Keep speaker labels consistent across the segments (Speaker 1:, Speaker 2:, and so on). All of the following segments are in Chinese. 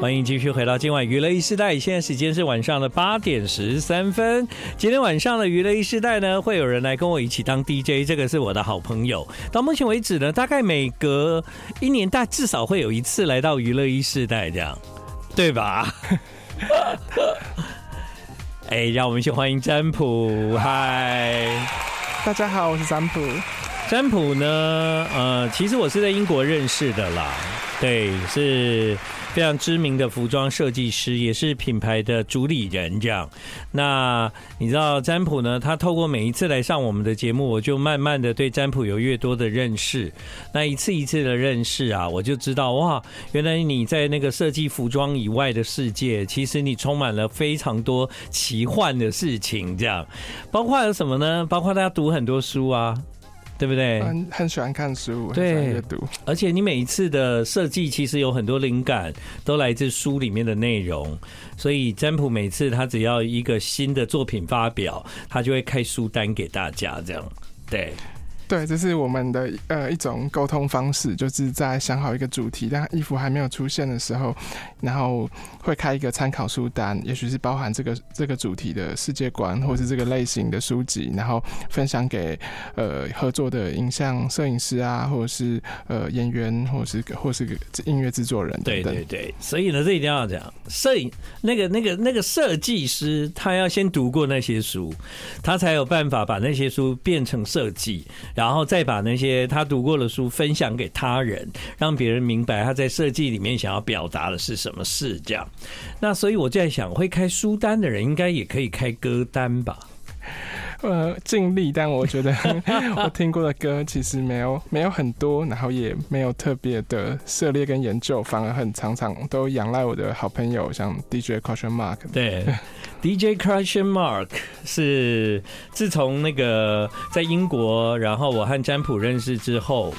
Speaker 1: 欢迎继续回到今晚娱乐一世代，现在时间是晚上的八点十三分。今天晚上的娱乐一世代呢，会有人来跟我一起当 DJ，这个是我的好朋友。到目前为止呢，大概每隔一年，大至少会有一次来到娱乐一世代，这样对吧？哎，让我们一起欢迎占卜。嗨，
Speaker 2: 大家好，我是占卜。
Speaker 1: 占卜呢，呃，其实我是在英国认识的啦，对，是。非常知名的服装设计师，也是品牌的主理人。这样，那你知道占卜呢？他透过每一次来上我们的节目，我就慢慢的对占卜有越多的认识。那一次一次的认识啊，我就知道哇，原来你在那个设计服装以外的世界，其实你充满了非常多奇幻的事情。这样，包括有什么呢？包括大家读很多书啊。对不对？
Speaker 2: 很很喜欢看书，
Speaker 1: 对，
Speaker 2: 很喜欢阅读。
Speaker 1: 而且你每一次的设计，其实有很多灵感都来自书里面的内容。所以占卜每次他只要一个新的作品发表，他就会开书单给大家，这样对。
Speaker 2: 对，这是我们的呃一种沟通方式，就是在想好一个主题，但衣服还没有出现的时候，然后会开一个参考书单，也许是包含这个这个主题的世界观，或是这个类型的书籍，然后分享给呃合作的影像摄影师啊，或者是呃演员，或者是或是个音乐制作人等等。
Speaker 1: 对对对，所以呢，这一定要讲，摄影那个那个那个设计师，他要先读过那些书，他才有办法把那些书变成设计。然后再把那些他读过的书分享给他人，让别人明白他在设计里面想要表达的是什么事。这样，那所以我在想，会开书单的人应该也可以开歌单吧？
Speaker 2: 呃，尽力，但我觉得我听过的歌其实没有没有很多，然后也没有特别的涉猎跟研究，反而很常常都仰赖我的好朋友，像 DJ Question Mark。
Speaker 1: 对，DJ Question Mark 是自从那个在英国，然后我和占卜认识之后。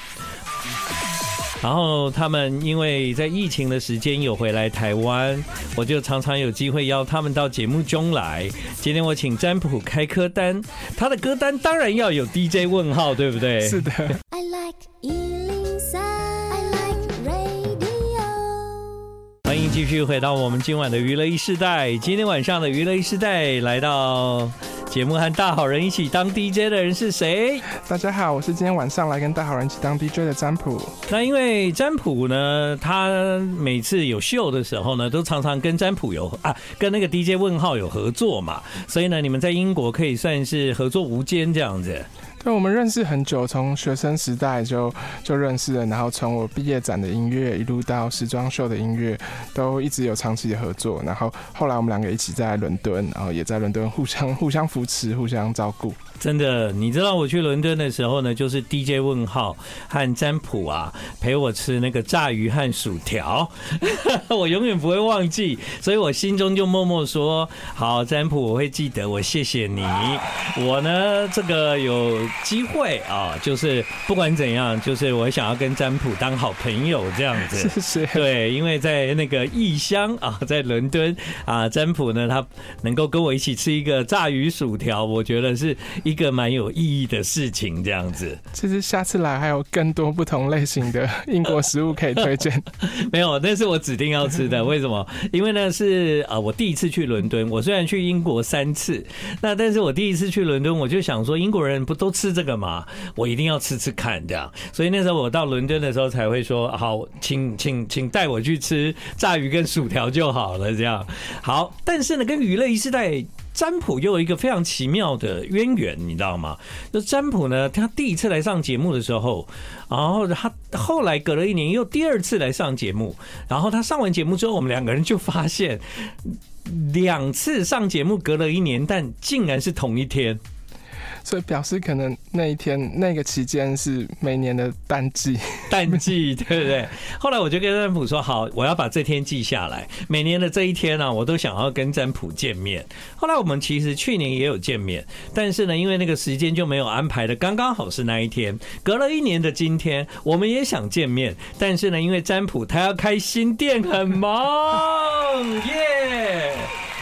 Speaker 1: 然后他们因为在疫情的时间有回来台湾，我就常常有机会邀他们到节目中来。今天我请占卜开歌单，他的歌单当然要有 DJ 问号，对不对？
Speaker 2: 是的。
Speaker 3: I like
Speaker 1: 继续回到我们今晚的娱乐一世代。今天晚上的娱乐一世代来到。节目和大好人一起当 DJ 的人是谁？
Speaker 2: 大家好，我是今天晚上来跟大好人一起当 DJ 的占卜。
Speaker 1: 那因为占卜呢，他每次有秀的时候呢，都常常跟占卜有啊，跟那个 DJ 问号有合作嘛，所以呢，你们在英国可以算是合作无间这样子。
Speaker 2: 对，我们认识很久，从学生时代就就认识了，然后从我毕业展的音乐一路到时装秀的音乐，都一直有长期的合作。然后后来我们两个一起在伦敦，然后也在伦敦互相互相扶持、互相照顾。
Speaker 1: 真的，你知道我去伦敦的时候呢，就是 DJ 问号和占卜啊陪我吃那个炸鱼和薯条，我永远不会忘记，所以我心中就默默说：好，占卜我会记得，我谢谢你。我呢，这个有机会啊，就是不管怎样，就是我想要跟占卜当好朋友这样子。
Speaker 2: 谢谢。
Speaker 1: 对，因为在那个异乡啊，在伦敦啊，占卜呢，他能够跟我一起吃一个炸鱼薯条，我觉得是。一个蛮有意义的事情，这样子。
Speaker 2: 其实下次来还有更多不同类型的英国食物可以推荐。
Speaker 1: 没有，那是我指定要吃的。为什么？因为呢是呃，我第一次去伦敦。我虽然去英国三次，那但是我第一次去伦敦，我就想说英国人不都吃这个吗？我一定要吃吃看，这样。所以那时候我到伦敦的时候才会说，好，请请请带我去吃炸鱼跟薯条就好了，这样。好，但是呢，跟娱乐 e 世代。占卜又有一个非常奇妙的渊源，你知道吗？就占卜呢，他第一次来上节目的时候，然后他后来隔了一年又第二次来上节目，然后他上完节目之后，我们两个人就发现，两次上节目隔了一年，但竟然是同一天。
Speaker 2: 所以表示可能那一天那个期间是每年的淡季，
Speaker 1: 淡季对不对？后来我就跟占卜说：“好，我要把这天记下来。每年的这一天呢、啊，我都想要跟占卜见面。”后来我们其实去年也有见面，但是呢，因为那个时间就没有安排的刚刚好是那一天。隔了一年的今天，我们也想见面，但是呢，因为占卜他要开新店，很忙，耶！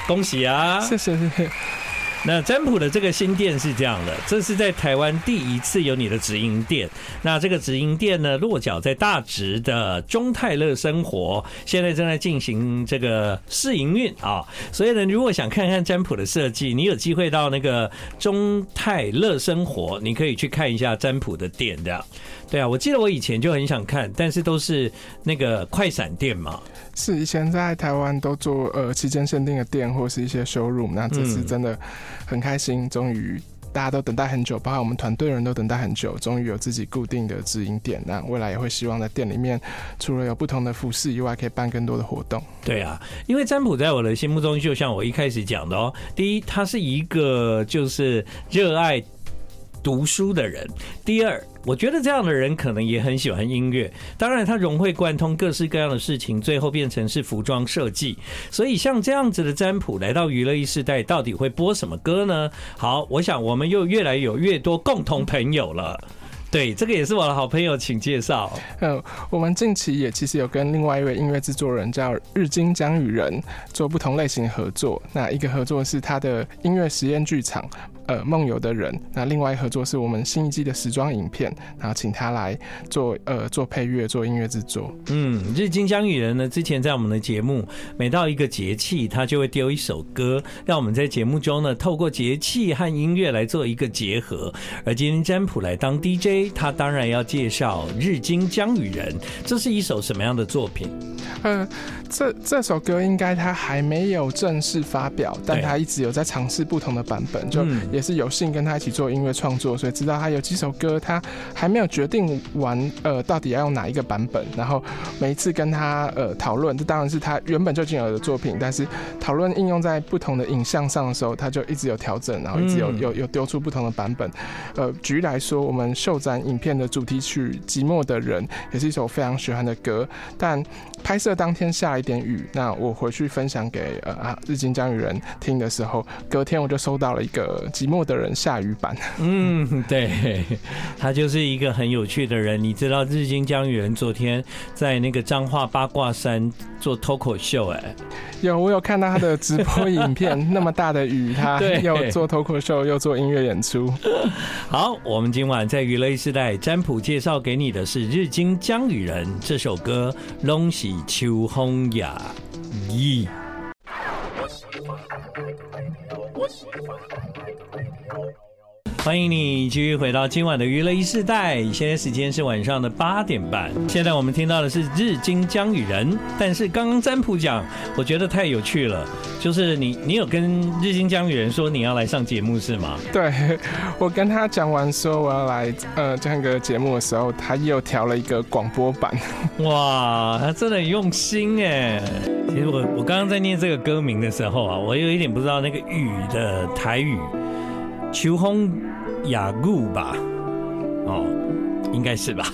Speaker 1: 恭喜啊！
Speaker 2: 谢谢谢谢。
Speaker 1: 那占卜的这个新店是这样的，这是在台湾第一次有你的直营店。那这个直营店呢，落脚在大直的中泰乐生活，现在正在进行这个试营运啊。所以呢，如果想看看占卜的设计，你有机会到那个中泰乐生活，你可以去看一下占卜的店的。对啊，我记得我以前就很想看，但是都是那个快闪店嘛。
Speaker 2: 是以前在台湾都做呃期间限定的店或是一些 showroom，那这次真的很开心，终于大家都等待很久，包括我们团队人都等待很久，终于有自己固定的直营店。那未来也会希望在店里面，除了有不同的服饰以外，可以办更多的活动。
Speaker 1: 对啊，因为占卜在我的心目中，就像我一开始讲的哦，第一，它是一个就是热爱读书的人；第二。我觉得这样的人可能也很喜欢音乐，当然他融会贯通各式各样的事情，最后变成是服装设计。所以像这样子的占卜来到娱乐一世代，到底会播什么歌呢？好，我想我们又越来有越多共同朋友了。对，这个也是我的好朋友，请介绍。
Speaker 2: 嗯，我们近期也其实有跟另外一位音乐制作人叫日金江与人做不同类型合作。那一个合作是他的音乐实验剧场。呃，梦游的人，那另外合作是我们新一季的时装影片，然后请他来做呃做配乐、做音乐制作。
Speaker 1: 嗯，日金江雨人呢，之前在我们的节目，每到一个节气，他就会丢一首歌，让我们在节目中呢，透过节气和音乐来做一个结合。而今天占卜来当 DJ，他当然要介绍日金江雨人，这是一首什么样的作品？
Speaker 2: 呃，这这首歌应该他还没有正式发表，但他一直有在尝试不同的版本，就也是有幸跟他一起做音乐创作，所以知道他有几首歌他还没有决定完，呃，到底要用哪一个版本。然后每一次跟他呃讨论，这当然是他原本就已经有的作品，但是讨论应用在不同的影像上的时候，他就一直有调整，然后一直有有有丢出不同的版本。呃，举例来说，我们秀展影片的主题曲《寂寞的人》也是一首非常喜欢的歌，但拍摄当天下一点雨，那我回去分享给呃啊日经江雨人听的时候，隔天我就收到了一个寂寞的人下雨版。
Speaker 1: 嗯，对，他就是一个很有趣的人。你知道日金江雨人昨天在那个彰化八卦山做脱口秀，哎，
Speaker 2: 有我有看到他的直播影片，那么大的雨，他 又做脱口秀又做音乐演出。
Speaker 1: 好，我们今晚在娱乐时代占卜介绍给你的是日金江雨人这首歌《龙喜秋风雅》。咦。欢。迎你继续回到今晚的娱乐一世代，现在时间是晚上的八点半。现在我们听到的是日金江雨人，但是刚刚占卜讲，我觉得太有趣了，就是你你有跟日金江雨人说你要来上节目是吗？
Speaker 2: 对，我跟他讲完说我要来呃这样一个节目的时候，他又调了一个广播版。
Speaker 1: 哇，他真的很用心哎！其实我我刚刚在念这个歌名的时候啊，我有一点不知道那个雨的台语，秋风。雅固吧，哦，应该是吧，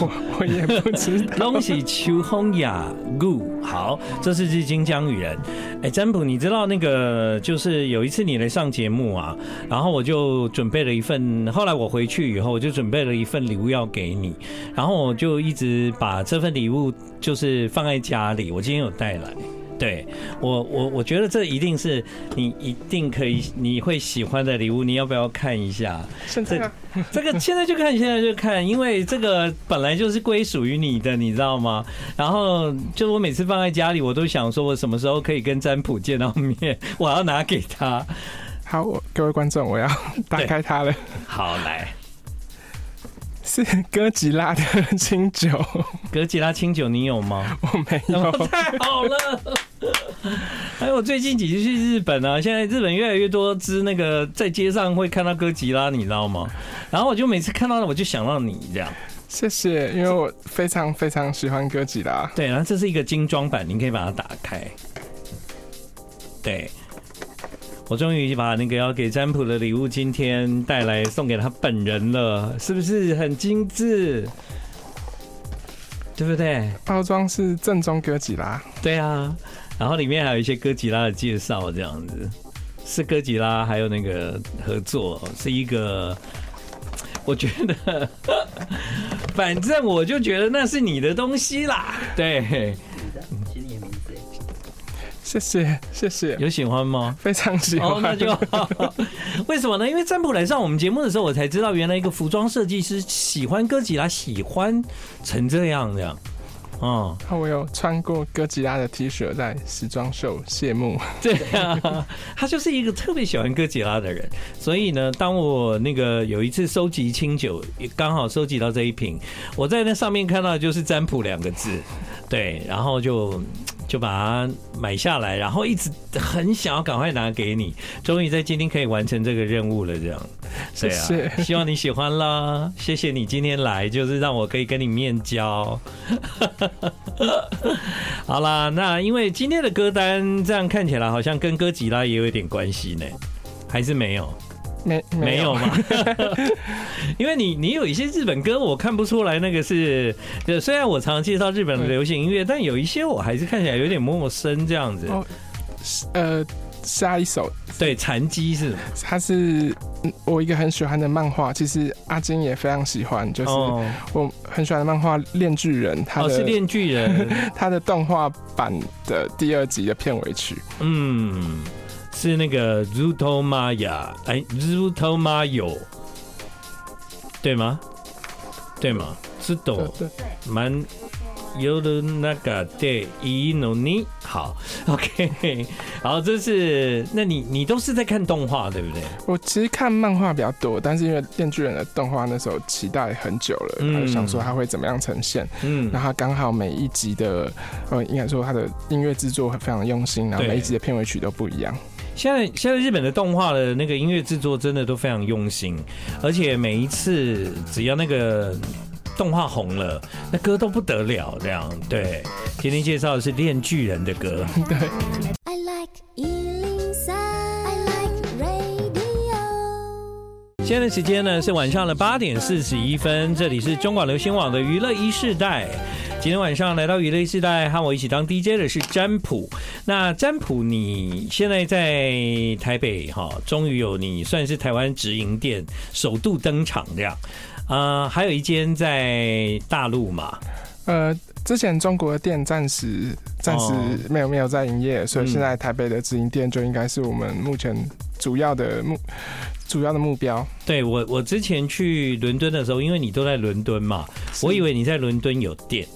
Speaker 2: 我 我也不知道。
Speaker 1: 东西秋风雅固，好，这是日金江雨人。哎，占卜，你知道那个就是有一次你来上节目啊，然后我就准备了一份，后来我回去以后，我就准备了一份礼物要给你，然后我就一直把这份礼物就是放在家里，我今天有带来。对我，我我觉得这一定是你一定可以你会喜欢的礼物，你要不要看一下？
Speaker 2: 现在
Speaker 1: 这个现在就看，现在就看，因为这个本来就是归属于你的，你知道吗？然后就我每次放在家里，我都想说我什么时候可以跟占卜见到面，我要拿给他。
Speaker 2: 好，各位观众，我要打开它了。
Speaker 1: 好，来。
Speaker 2: 是哥吉拉的清酒，
Speaker 1: 哥吉拉清酒你有吗？
Speaker 2: 我没有。
Speaker 1: 太好了！还有最近几次去日本啊，现在日本越来越多只那个在街上会看到哥吉拉，你知道吗？然后我就每次看到了，我就想到你这样。
Speaker 2: 谢谢，因为我非常非常喜欢哥吉拉。
Speaker 1: 对，然后这是一个精装版，你可以把它打开。对。我终于把那个要给占卜的礼物今天带来送给他本人了，是不是很精致？对不对？
Speaker 2: 包装是正宗哥吉拉，
Speaker 1: 对啊。然后里面还有一些哥吉拉的介绍，这样子是哥吉拉，还有那个合作是一个，我觉得，反正我就觉得那是你的东西啦，对。
Speaker 2: 谢谢谢谢，
Speaker 1: 有喜欢吗？
Speaker 2: 非常喜欢。
Speaker 1: 哦，那就好。为什么呢？因为占卜来上我们节目的时候，我才知道原来一个服装设计师喜欢哥吉拉，喜欢成这样这样。哦，
Speaker 2: 我有穿过哥吉拉的 T 恤在时装秀谢幕。
Speaker 1: 对啊，他就是一个特别喜欢哥吉拉的人。所以呢，当我那个有一次收集清酒，刚好收集到这一瓶，我在那上面看到的就是占卜两个字，对，然后就。就把它买下来，然后一直很想要赶快拿给你，终于在今天可以完成这个任务了。这样，对啊，希望你喜欢啦。谢谢你今天来，就是让我可以跟你面交。好啦，那因为今天的歌单这样看起来好像跟哥吉拉也有一点关系呢，还是没有？
Speaker 2: 没没有
Speaker 1: 吗？因为你你有一些日本歌，我看不出来那个是。就虽然我常常介绍日本的流行音乐，但有一些我还是看起来有点陌生这样子。
Speaker 2: 哦，呃，下一首
Speaker 1: 对残机是，
Speaker 2: 它是我一个很喜欢的漫画，其实阿金也非常喜欢，就是我很喜欢的漫画《链巨人》，它
Speaker 1: 哦是《链巨人》，
Speaker 2: 它的动画版的第二集的片尾曲，
Speaker 1: 嗯。是那个 Zutomaya，哎，Zutomayo，对吗？对吗？是懂，蛮有的那个对，伊诺尼，好，OK，好，这是，那你你都是在看动画对不对？
Speaker 2: 我其实看漫画比较多，但是因为《电锯人》的动画那时候期待很久了，嗯，想说它会怎么样呈现，嗯，然后刚好每一集的，呃，应该说它的音乐制作非常用心，然后每一集的片尾曲都不一样。
Speaker 1: 现在现在日本的动画的那个音乐制作真的都非常用心，而且每一次只要那个动画红了，那歌都不得了。这样对，今天介绍的是《链锯人》的歌。
Speaker 2: 对。
Speaker 3: I like 103, I like radio。
Speaker 1: 现在的时间呢是晚上的八点四十一分，这里是中广流行网的娱乐一世代。今天晚上来到娱乐时代和我一起当 DJ 的是占卜。那占卜，你现在在台北哈，终于有你算是台湾直营店首度登场这样。呃，还有一间在大陆嘛？
Speaker 2: 呃，之前中国的店暂时暂时没有没有在营业，所以现在台北的直营店就应该是我们目前主要的目主要的目标。
Speaker 1: 对我，我之前去伦敦的时候，因为你都在伦敦嘛，我以为你在伦敦有店。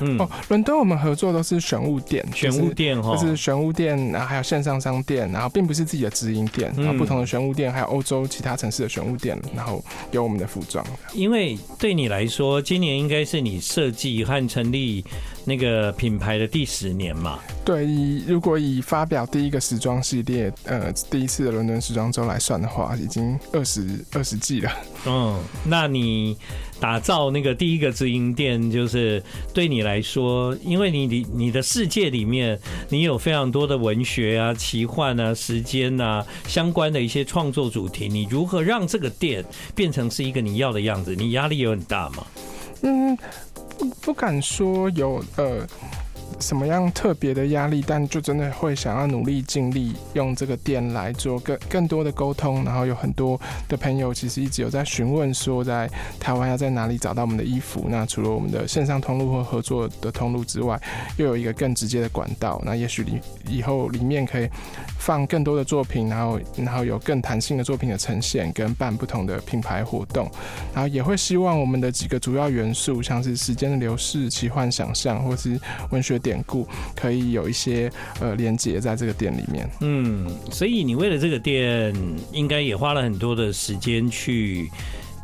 Speaker 1: 嗯。
Speaker 2: 哦，伦敦我们合作都是选物店，
Speaker 1: 选物店哈，
Speaker 2: 就是选物店，然后还有线上商店，然后并不是自己的直营店，然后不同的选物店，还有欧洲其他城市的选物店，然后有我们的服装。
Speaker 1: 因为对你来说，今年应该是你设计和成立那个品牌的第十年嘛？
Speaker 2: 对，以如果以发表第一个时装系列，呃，第一次的伦敦时装周来算的话，已经二十二十季了。
Speaker 1: 嗯，那你打造那个第一个直营店，就是对你来说，因为你你你的世界里面，你有非常多的文学啊、奇幻啊、时间啊相关的一些创作主题，你如何让这个店变成是一个你要的样子？你压力有很大吗？
Speaker 2: 嗯，不敢说有呃。什么样特别的压力，但就真的会想要努力尽力用这个店来做更更多的沟通，然后有很多的朋友其实一直有在询问说，在台湾要在哪里找到我们的衣服。那除了我们的线上通路和合作的通路之外，又有一个更直接的管道。那也许里以后里面可以放更多的作品，然后然后有更弹性的作品的呈现，跟办不同的品牌活动。然后也会希望我们的几个主要元素，像是时间的流逝、奇幻想象，或是文学。典故可以有一些呃连接在这个店里面。
Speaker 1: 嗯，所以你为了这个店，应该也花了很多的时间去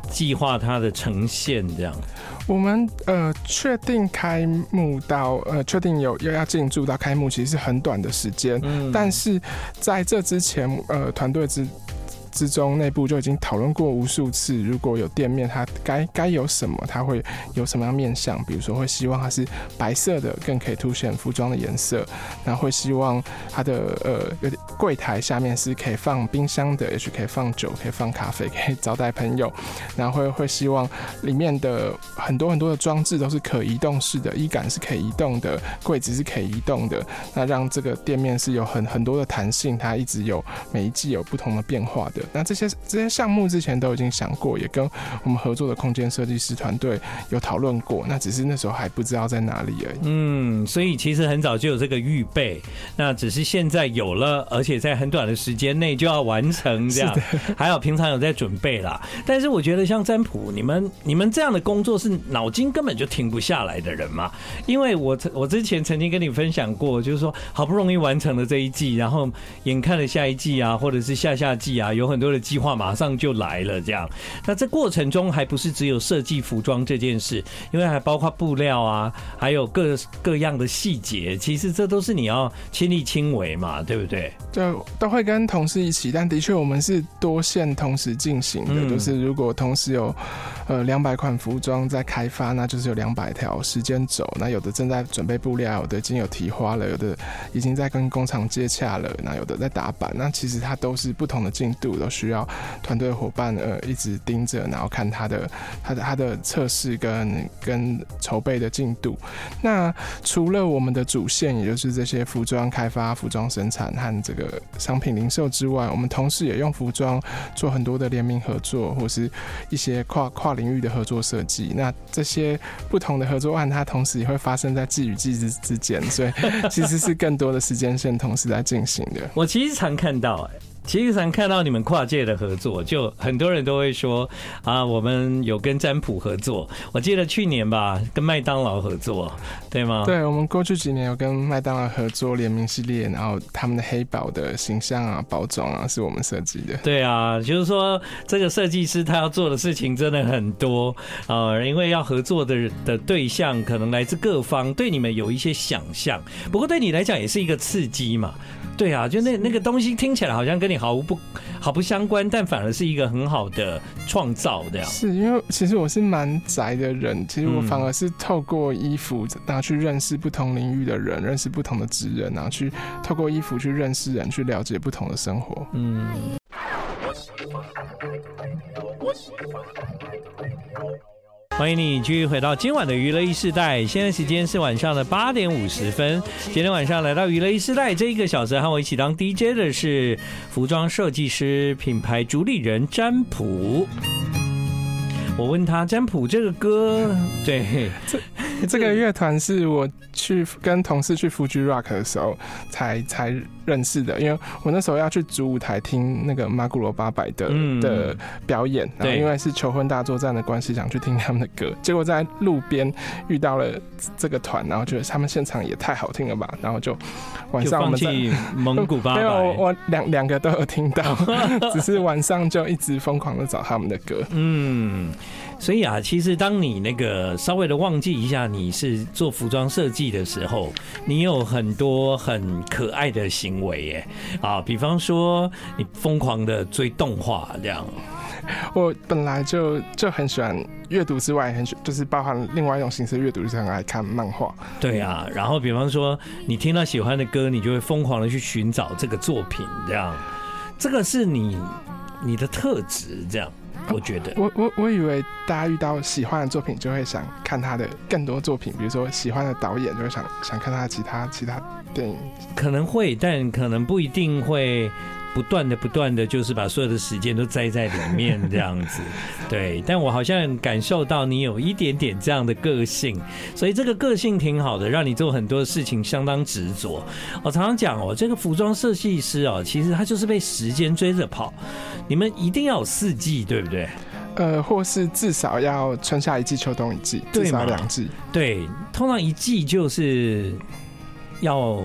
Speaker 1: 计划它的呈现。这样，
Speaker 2: 我们呃确定开幕到呃确定有又要进驻到开幕，其实是很短的时间。嗯，但是在这之前，呃，团队之。之中内部就已经讨论过无数次，如果有店面，它该该有什么，它会有什么样面向？比如说会希望它是白色的，更可以凸显服装的颜色。然后会希望它的呃有点柜台下面是可以放冰箱的，也许可以放酒，可以放咖啡，可以招待朋友。然后会会希望里面的很多很多的装置都是可移动式的，衣杆是可以移动的，柜子是可以移动的。那让这个店面是有很很多的弹性，它一直有每一季有不同的变化的。的。那这些这些项目之前都已经想过，也跟我们合作的空间设计师团队有讨论过。那只是那时候还不知道在哪里而已。
Speaker 1: 嗯，所以其实很早就有这个预备，那只是现在有了，而且在很短的时间内就要完成这样。还有平常有在准备啦。但是我觉得像占卜，你们你们这样的工作是脑筋根本就停不下来的人嘛？因为我我之前曾经跟你分享过，就是说好不容易完成了这一季，然后眼看了下一季啊，或者是下下季啊，有很很多的计划马上就来了这样。那这过程中还不是只有设计服装这件事，因为还包括布料啊，还有各各样的细节，其实这都是你要亲力亲为嘛，对不对？
Speaker 2: 就都会跟同事一起，但的确我们是多线同时进行的，就是如果同时有呃两百款服装在开发，那就是有两百条时间轴。那有的正在准备布料，有的已经有提花了，有的已经在跟工厂接洽了，那有的在打版。那其实它都是不同的进度，都需要团队伙伴呃一直盯着，然后看它的它的它的测试跟跟筹备的进度。那除了我们的主线，也就是这些服装开发、服装生产和这个商品零售之外，我们同时也用服装做很多的联名合作，或是一些跨跨领域的合作设计。那这些不同的合作案，它同时也会发生在季与季之之间，所以其实是更多的时间线同时在进行的。
Speaker 1: 我其实常看到、欸，其实常看到你们跨界的合作，就很多人都会说啊，我们有跟占卜合作。我记得去年吧，跟麦当劳合作，对吗？
Speaker 2: 对，我们过去几年有跟麦当劳合作联名系列，然后他们的黑宝的形象啊、包装啊，是我们设计的。
Speaker 1: 对啊，就是说这个设计师他要做的事情真的很多啊，因为要合作的的对象可能来自各方，对你们有一些想象，不过对你来讲也是一个刺激嘛。对啊，就那那个东西听起来好像跟你毫无不毫不相关，但反而是一个很好的创造，这样。
Speaker 2: 是因为其实我是蛮宅的人，其实我反而是透过衣服，然后去认识不同领域的人，认识不同的职人，然后去透过衣服去认识人，去了解不同的生活。嗯。
Speaker 1: 欢迎你继续回到今晚的娱乐一世代，现在时间是晚上的八点五十分。今天晚上来到娱乐一世代这一个小时，和我一起当 DJ 的是服装设计师、品牌主理人占卜。我问他占卜这个歌，对，
Speaker 2: 这 这个乐团是我去跟同事去 Fuji Rock 的时候才才认识的，因为我那时候要去主舞台听那个马古罗八百的的表演，然后因为是求婚大作战的关系，想去听他们的歌，结果在路边遇到了这个团，然后觉得他们现场也太好听了吧，然后就晚上我们在
Speaker 1: 蒙古八百，
Speaker 2: 没有，我两两个都有听到，只是晚上就一直疯狂的找他们的歌，
Speaker 1: 嗯。所以啊，其实当你那个稍微的忘记一下你是做服装设计的时候，你有很多很可爱的行为耶啊，比方说你疯狂的追动画这样。
Speaker 2: 我本来就就很喜欢阅读之外，很喜就是包含另外一种形式阅读，就是很爱看漫画。
Speaker 1: 对啊，然后比方说你听到喜欢的歌，你就会疯狂的去寻找这个作品，这样，这个是你你的特质，这样。我觉得，
Speaker 2: 我我我以为大家遇到喜欢的作品就会想看他的更多作品，比如说喜欢的导演就会想想看他的其他其他电影，
Speaker 1: 可能会，但可能不一定会。不断的、不断的，就是把所有的时间都栽在里面，这样子。对，但我好像感受到你有一点点这样的个性，所以这个个性挺好的，让你做很多事情相当执着。我常常讲哦，这个服装设计师哦，其实他就是被时间追着跑。你们一定要有四季，对不对？
Speaker 2: 呃，或是至少要春夏一季、秋冬一季，至少两季。
Speaker 1: 对，通常一季就是要。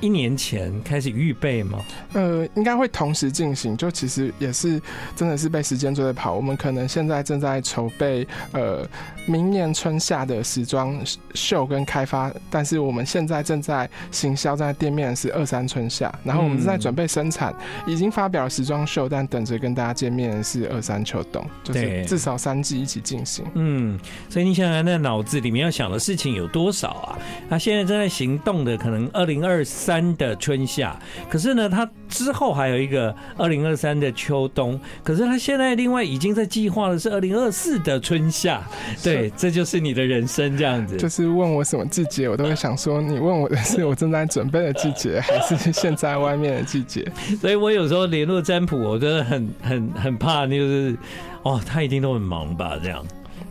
Speaker 1: 一年前开始预备吗？
Speaker 2: 呃，应该会同时进行。就其实也是真的是被时间追着跑。我们可能现在正在筹备呃明年春夏的时装秀跟开发，但是我们现在正在行销在店面是二三春夏，然后我们正在准备生产，已经发表了时装秀，但等着跟大家见面是二三秋冬，就是至少三季一起进行。
Speaker 1: 嗯，所以你想想，那脑子里面要想的事情有多少啊？他现在正在行动的，可能二零二三。三的春夏，可是呢，他之后还有一个二零二三的秋冬，可是他现在另外已经在计划的是二零二四的春夏。对，这就是你的人生这样子。
Speaker 2: 就是问我什么季节，我都会想说，你问我的是我正在准备的季节，还是现在外面的季节？
Speaker 1: 所以我有时候联络占卜，我真的很很很怕，就是哦，他一定都很忙吧，这样。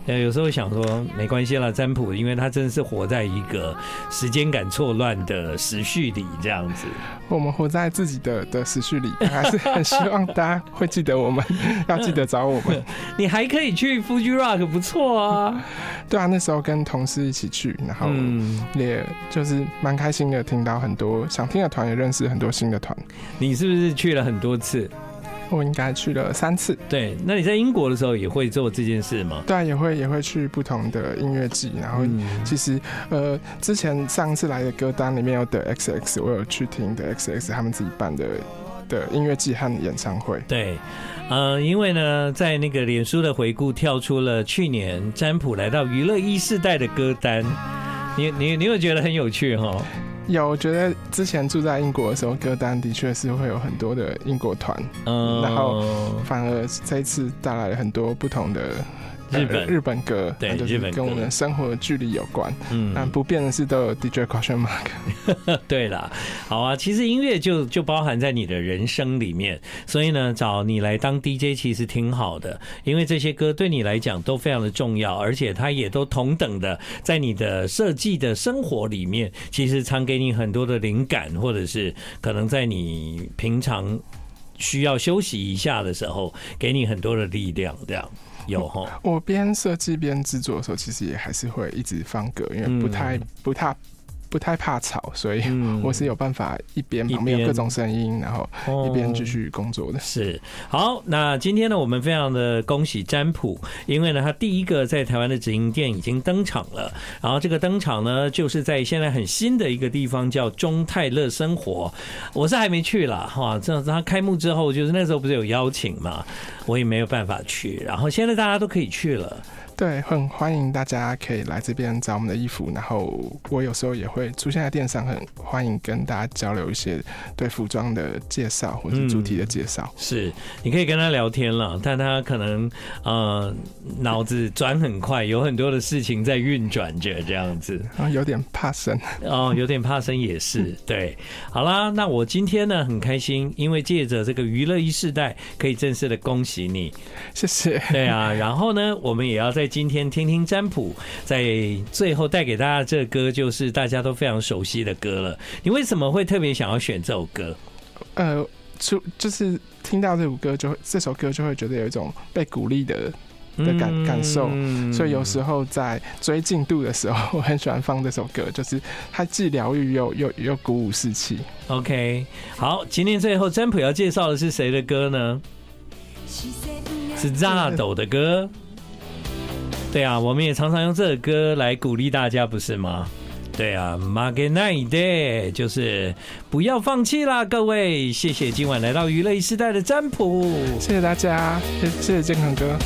Speaker 1: 呃，有时候想说没关系啦，占卜，因为他真的是活在一个时间感错乱的时序里，这样子。
Speaker 2: 我们活在自己的的时序里，还是很希望大家会记得我们，要记得找我们。
Speaker 1: 你还可以去 Fuji Rock，不错啊。
Speaker 2: 对啊，那时候跟同事一起去，然后也就是蛮开心的，听到很多想听的团，也认识很多新的团。
Speaker 1: 你是不是去了很多次？
Speaker 2: 我应该去了三次。
Speaker 1: 对，那你在英国的时候也会做这件事吗？
Speaker 2: 对啊，也会也会去不同的音乐季。然后其实呃，之前上次来的歌单里面有的 XX，我有去听的 XX 他们自己办的的音乐季和演唱会。
Speaker 1: 对，呃，因为呢，在那个脸书的回顾跳出了去年占卜来到娱乐一世代的歌单，你你你有觉得很有趣哈？
Speaker 2: 有，我觉得之前住在英国的时候，歌单的确是会有很多的英国团，嗯，然后反而这一次带来了很多不同的。日本日本歌，
Speaker 1: 对，
Speaker 2: 就是跟我们生活的距离有关。嗯，但不变的是都有 DJ question mark。
Speaker 1: 对啦，好啊，其实音乐就就包含在你的人生里面，所以呢，找你来当 DJ 其实挺好的，因为这些歌对你来讲都非常的重要，而且它也都同等的在你的设计的生活里面，其实常给你很多的灵感，或者是可能在你平常需要休息一下的时候，给你很多的力量，这样。有哈，
Speaker 2: 我边设计边制作的时候，其实也还是会一直放歌，因为不太不太。不太怕吵，所以我是有办法一边旁边有各种声音，然后一边继续工作的。
Speaker 1: 哦。是好，那今天呢，我们非常的恭喜占卜，因为呢，他第一个在台湾的直营店已经登场了。然后这个登场呢，就是在现在很新的一个地方，叫中泰乐生活。我是还没去啦，哈，这他开幕之后，就是那时候不是有邀请嘛，我也没有办法去。然后现在大家都可以去了。
Speaker 2: 对，很欢迎大家可以来这边找我们的衣服，然后我有时候也会出现在店上，很欢迎跟大家交流一些对服装的介绍或者主题的介绍。嗯。是，你可以跟他聊天了，但他可能呃脑子转很快，有很多的事情在运转着，这样子。啊，有点怕生
Speaker 1: 哦，有点怕生也是。对，好啦，那我今天呢很开心，因为借着这个娱乐一世代，可以正式的恭喜你，
Speaker 2: 谢谢。
Speaker 1: 对啊，然后呢，我们也要在。今天听听占卜，在最后带给大家的这个歌，就是大家都非常熟悉的歌了。你为什么会特别想要选这首歌？
Speaker 2: 呃，就就是听到这首歌，就会这首歌就会觉得有一种被鼓励的的感、嗯、感受。所以有时候在追进度的时候，我很喜欢放这首歌，就是它既疗愈又又又鼓舞士气。
Speaker 1: OK，好，今天最后占卜要介绍的是谁的歌呢？是 ZARD 的歌。对啊，我们也常常用这个歌来鼓励大家，不是吗？对啊，负けないで，就是不要放弃啦，各位！谢谢今晚来到娱乐 E 世代的占卜，
Speaker 2: 谢谢大家，谢谢建恒哥。